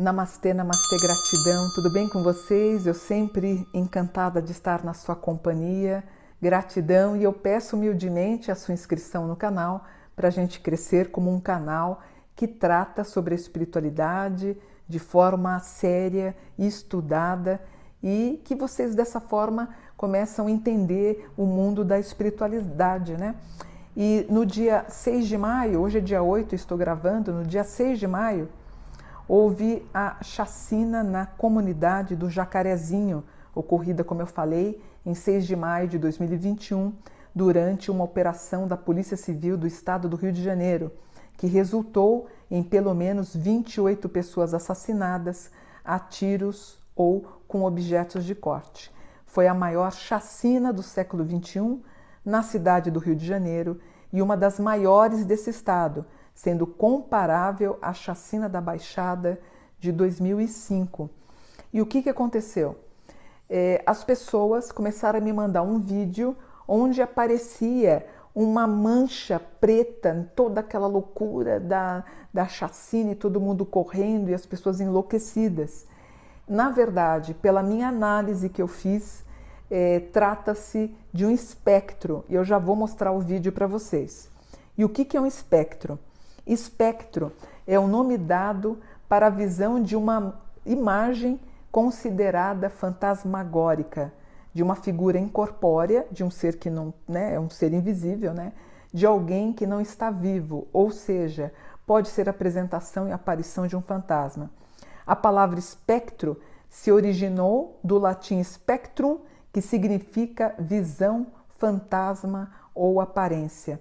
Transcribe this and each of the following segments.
Namastê, namastê, gratidão, tudo bem com vocês? Eu sempre encantada de estar na sua companhia, gratidão. E eu peço humildemente a sua inscrição no canal para a gente crescer como um canal que trata sobre a espiritualidade de forma séria e estudada e que vocês dessa forma começam a entender o mundo da espiritualidade, né? E no dia 6 de maio, hoje é dia 8, estou gravando, no dia 6 de maio, houve a chacina na comunidade do Jacarezinho, ocorrida, como eu falei, em 6 de maio de 2021, durante uma operação da Polícia Civil do Estado do Rio de Janeiro, que resultou em pelo menos 28 pessoas assassinadas a tiros ou com objetos de corte. Foi a maior chacina do século XXI na cidade do Rio de Janeiro e uma das maiores desse estado, sendo comparável à chacina da Baixada de 2005. E o que, que aconteceu? É, as pessoas começaram a me mandar um vídeo onde aparecia uma mancha preta, toda aquela loucura da, da chacina e todo mundo correndo e as pessoas enlouquecidas. Na verdade, pela minha análise que eu fiz, é, trata-se de um espectro e eu já vou mostrar o vídeo para vocês. E o que, que é um espectro? Espectro é o nome dado para a visão de uma imagem considerada fantasmagórica, de uma figura incorpórea, de um ser que não né, é um ser invisível, né, de alguém que não está vivo, ou seja, pode ser a apresentação e aparição de um fantasma. A palavra espectro se originou do latim spectrum, que significa visão, fantasma ou aparência.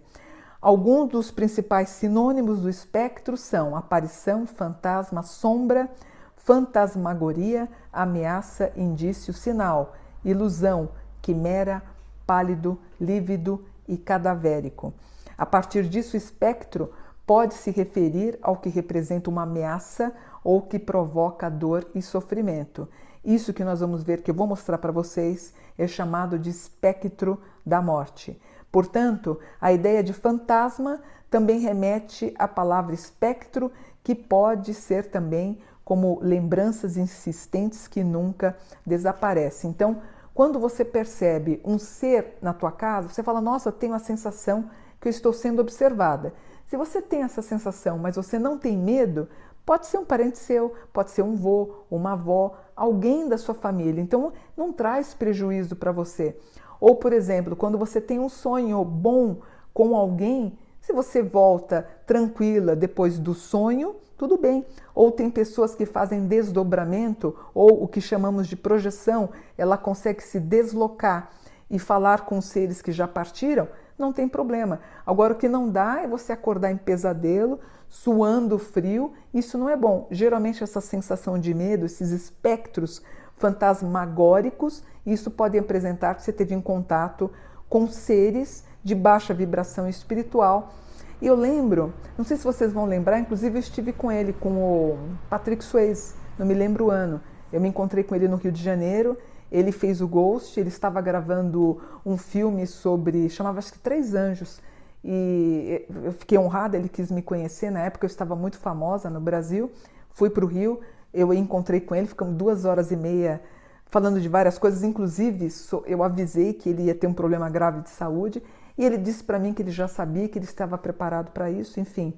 Alguns dos principais sinônimos do espectro são aparição, fantasma, sombra, fantasmagoria, ameaça, indício, sinal, ilusão, quimera, pálido, lívido e cadavérico. A partir disso, espectro pode se referir ao que representa uma ameaça ou que provoca dor e sofrimento. Isso que nós vamos ver, que eu vou mostrar para vocês, é chamado de espectro da morte. Portanto, a ideia de fantasma também remete à palavra espectro, que pode ser também como lembranças insistentes que nunca desaparecem. Então, quando você percebe um ser na tua casa, você fala: "Nossa, tenho a sensação que eu estou sendo observada". Se você tem essa sensação, mas você não tem medo, pode ser um parente seu, pode ser um vô, uma avó, alguém da sua família. Então, não traz prejuízo para você. Ou, por exemplo, quando você tem um sonho bom com alguém, se você volta tranquila depois do sonho, tudo bem. Ou tem pessoas que fazem desdobramento, ou o que chamamos de projeção, ela consegue se deslocar e falar com seres que já partiram, não tem problema. Agora, o que não dá é você acordar em pesadelo, suando frio, isso não é bom. Geralmente, essa sensação de medo, esses espectros fantasmagóricos, isso pode apresentar que você teve um contato com seres de baixa vibração espiritual. E eu lembro, não sei se vocês vão lembrar, inclusive eu estive com ele, com o Patrick Swayze, não me lembro o ano. Eu me encontrei com ele no Rio de Janeiro, ele fez o Ghost, ele estava gravando um filme sobre, chamava que Três Anjos, e eu fiquei honrada, ele quis me conhecer, na época eu estava muito famosa no Brasil, fui para o Rio, eu encontrei com ele, ficamos duas horas e meia falando de várias coisas, inclusive eu avisei que ele ia ter um problema grave de saúde e ele disse para mim que ele já sabia que ele estava preparado para isso, enfim.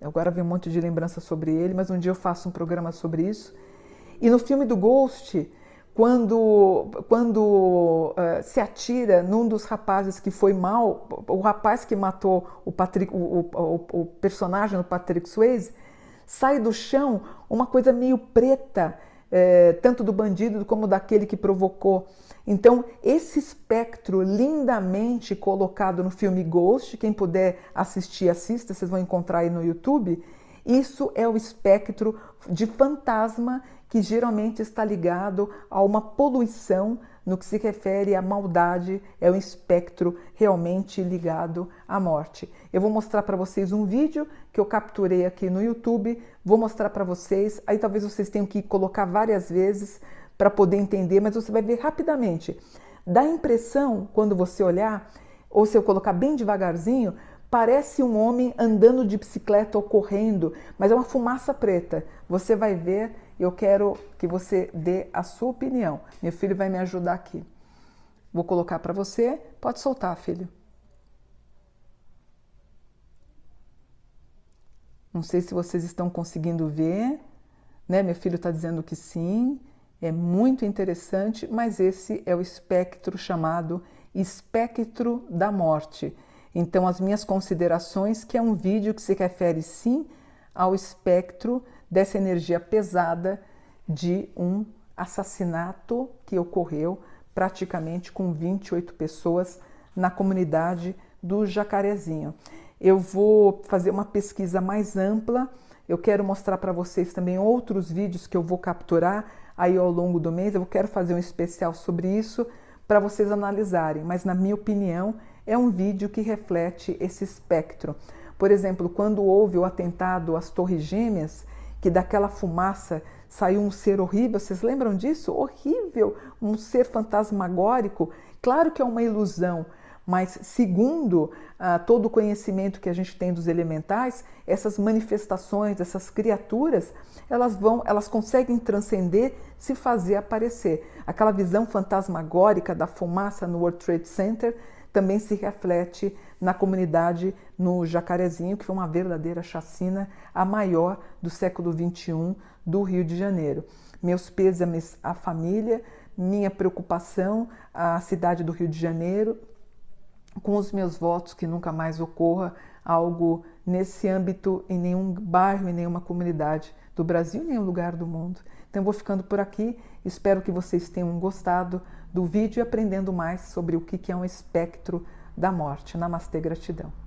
Agora vem um monte de lembrança sobre ele, mas um dia eu faço um programa sobre isso. E no filme do Ghost, quando, quando uh, se atira num dos rapazes que foi mal, o rapaz que matou o, Patrick, o, o, o personagem do Patrick Swayze, sai do chão uma coisa meio preta, é, tanto do bandido como daquele que provocou. Então, esse espectro lindamente colocado no filme Ghost, quem puder assistir, assista, vocês vão encontrar aí no YouTube. Isso é o espectro de fantasma que geralmente está ligado a uma poluição no que se refere à maldade, é um espectro realmente ligado à morte. Eu vou mostrar para vocês um vídeo que eu capturei aqui no YouTube, vou mostrar para vocês, aí talvez vocês tenham que colocar várias vezes para poder entender, mas você vai ver rapidamente. Dá a impressão, quando você olhar, ou se eu colocar bem devagarzinho, parece um homem andando de bicicleta ou correndo, mas é uma fumaça preta. Você vai ver, eu quero que você dê a sua opinião. Meu filho vai me ajudar aqui. Vou colocar para você. Pode soltar, filho. Não sei se vocês estão conseguindo ver, né? Meu filho está dizendo que sim, é muito interessante, mas esse é o espectro chamado espectro da morte. Então, as minhas considerações, que é um vídeo que se refere sim ao espectro dessa energia pesada de um assassinato que ocorreu praticamente com 28 pessoas na comunidade do Jacarezinho. Eu vou fazer uma pesquisa mais ampla. Eu quero mostrar para vocês também outros vídeos que eu vou capturar aí ao longo do mês. Eu quero fazer um especial sobre isso para vocês analisarem, mas na minha opinião é um vídeo que reflete esse espectro. Por exemplo, quando houve o atentado às Torres Gêmeas, que daquela fumaça saiu um ser horrível, vocês lembram disso? Horrível, um ser fantasmagórico. Claro que é uma ilusão, mas segundo ah, todo o conhecimento que a gente tem dos elementais, essas manifestações, essas criaturas, elas vão, elas conseguem transcender, se fazer aparecer. Aquela visão fantasmagórica da fumaça no World Trade Center também se reflete na comunidade no Jacarezinho, que foi uma verdadeira chacina, a maior do século XXI do Rio de Janeiro. Meus pêsames à família, minha preocupação à cidade do Rio de Janeiro, com os meus votos que nunca mais ocorra algo nesse âmbito em nenhum bairro, em nenhuma comunidade do Brasil, em nenhum lugar do mundo. Então vou ficando por aqui. Espero que vocês tenham gostado do vídeo e aprendendo mais sobre o que é um espectro da morte. Namastê, gratidão.